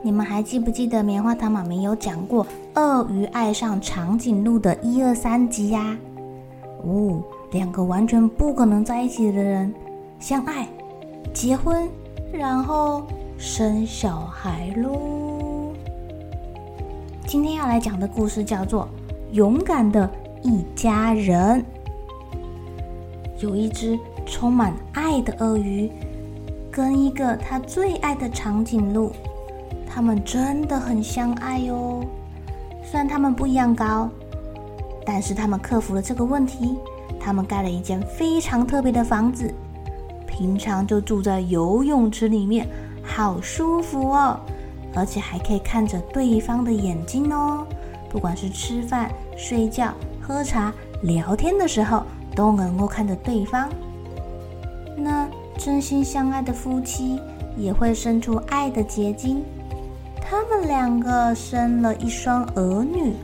你们还记不记得棉花糖妈咪有讲过鳄鱼爱上长颈鹿的一二三集呀？哦，两个完全不可能在一起的人相爱、结婚，然后生小孩喽。今天要来讲的故事叫做《勇敢的一家人》。有一只充满爱的鳄鱼，跟一个他最爱的长颈鹿。他们真的很相爱哟。虽然他们不一样高，但是他们克服了这个问题。他们盖了一间非常特别的房子，平常就住在游泳池里面，好舒服哦。而且还可以看着对方的眼睛哦。不管是吃饭、睡觉、喝茶、聊天的时候，都能够看着对方。那真心相爱的夫妻也会生出爱的结晶。他们两个生了一双儿女。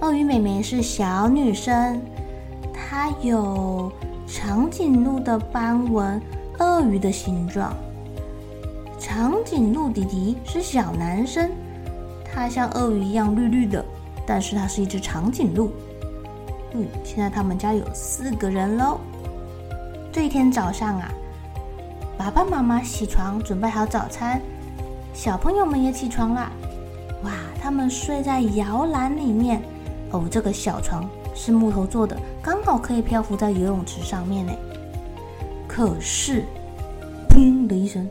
鳄鱼妹妹是小女生，她有长颈鹿的斑纹，鳄鱼的形状。长颈鹿弟弟是小男生，他像鳄鱼一样绿绿的，但是他是一只长颈鹿。嗯，现在他们家有四个人喽。这一天早上啊，爸爸妈妈起床准备好早餐。小朋友们也起床啦！哇，他们睡在摇篮里面哦。这个小床是木头做的，刚好可以漂浮在游泳池上面呢。可是，砰的一声，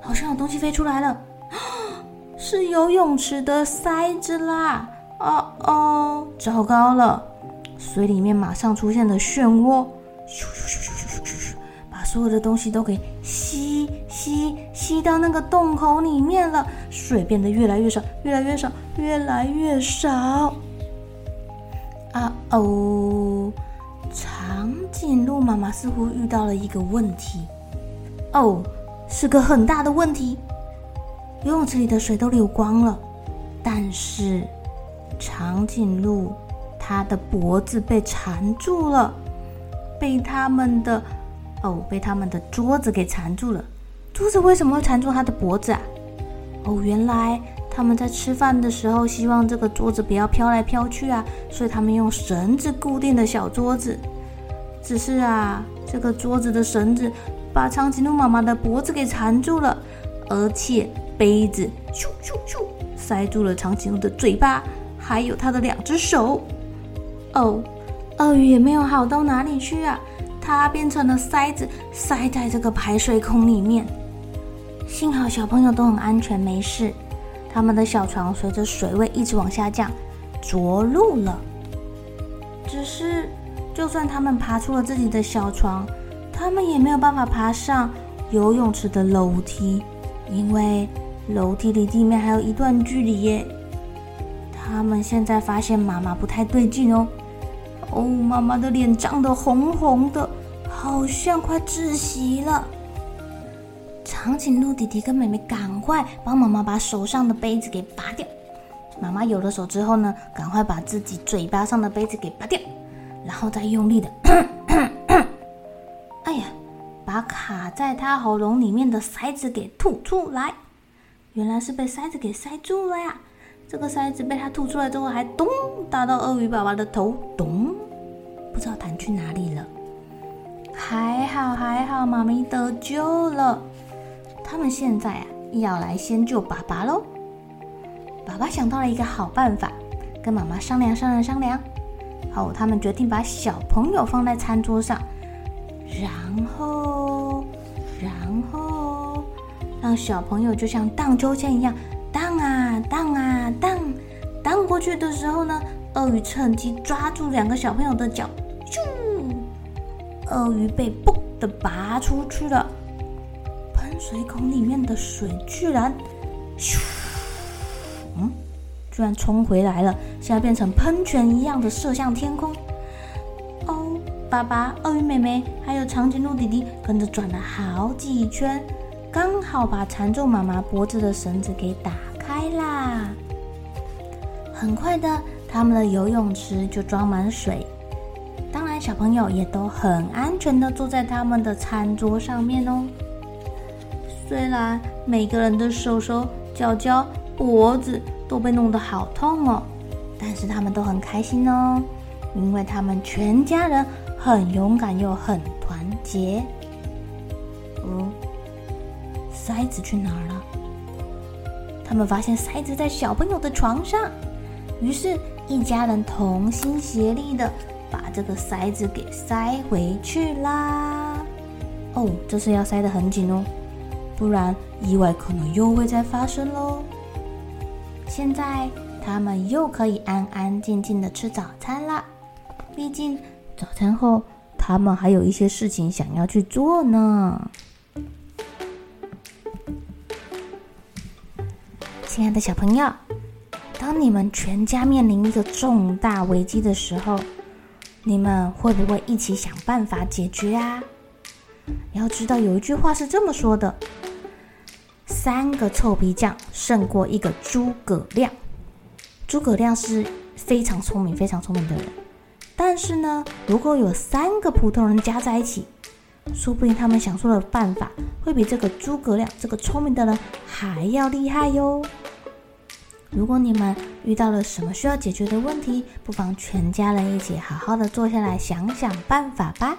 好像有东西飞出来了，是游泳池的塞子啦！哦哦，糟糕了！水里面马上出现了漩涡，咻咻咻咻咻咻咻，把所有的东西都给吸。吸吸到那个洞口里面了，水变得越来越少，越来越少，越来越少。啊哦，长颈鹿妈妈似乎遇到了一个问题，哦，是个很大的问题。游泳池里的水都流光了，但是长颈鹿它的脖子被缠住了，被他们的哦，被他们的桌子给缠住了。桌子为什么会缠住他的脖子啊？哦，原来他们在吃饭的时候希望这个桌子不要飘来飘去啊，所以他们用绳子固定的小桌子。只是啊，这个桌子的绳子把长颈鹿妈妈的脖子给缠住了，而且杯子咻咻咻塞住了长颈鹿的嘴巴，还有它的两只手。哦，鳄鱼也没有好到哪里去啊，它变成了塞子，塞在这个排水孔里面。幸好小朋友都很安全，没事。他们的小床随着水位一直往下降，着陆了。只是，就算他们爬出了自己的小床，他们也没有办法爬上游泳池的楼梯，因为楼梯离地面还有一段距离耶。他们现在发现妈妈不太对劲哦，哦，妈妈的脸涨得红红的，好像快窒息了。长颈鹿弟弟跟妹妹赶快帮妈妈把手上的杯子给拔掉。妈妈有了手之后呢，赶快把自己嘴巴上的杯子给拔掉，然后再用力的，哎呀，把卡在他喉咙里面的塞子给吐出来。原来是被塞子给塞住了呀！这个塞子被他吐出来之后，还咚打到鳄鱼爸爸的头，咚，不知道弹去哪里了。还好还好，妈咪得救了。他们现在啊，要来先救爸爸喽。爸爸想到了一个好办法，跟妈妈商量商量商量。好，他们决定把小朋友放在餐桌上，然后，然后让小朋友就像荡秋千一样荡啊荡啊荡，荡过去的时候呢，鳄鱼趁机抓住两个小朋友的脚，咻，鳄鱼被嘣的拔出去了。水孔里面的水居然，咻，嗯。居然冲回来了！现在变成喷泉一样的射向天空。哦，爸爸、鳄鱼妹妹还有长颈鹿弟弟跟着转了好几圈，刚好把缠住妈妈脖子的绳子给打开啦。很快的，他们的游泳池就装满水。当然，小朋友也都很安全的坐在他们的餐桌上面哦。虽然每个人的手手脚脚、脖子，都被弄得好痛哦，但是他们都很开心哦，因为他们全家人很勇敢又很团结。嗯，塞子去哪儿了？他们发现塞子在小朋友的床上，于是，一家人同心协力的把这个塞子给塞回去啦。哦，这次要塞得很紧哦，不然意外可能又会再发生喽。现在他们又可以安安静静的吃早餐了。毕竟早餐后，他们还有一些事情想要去做呢。亲爱的小朋友，当你们全家面临一个重大危机的时候，你们会不会一起想办法解决啊？要知道有一句话是这么说的。三个臭皮匠胜过一个诸葛亮。诸葛亮是非常聪明、非常聪明的人，但是呢，如果有三个普通人加在一起，说不定他们想出的办法会比这个诸葛亮这个聪明的人还要厉害哟。如果你们遇到了什么需要解决的问题，不妨全家人一起好好的坐下来想想办法吧。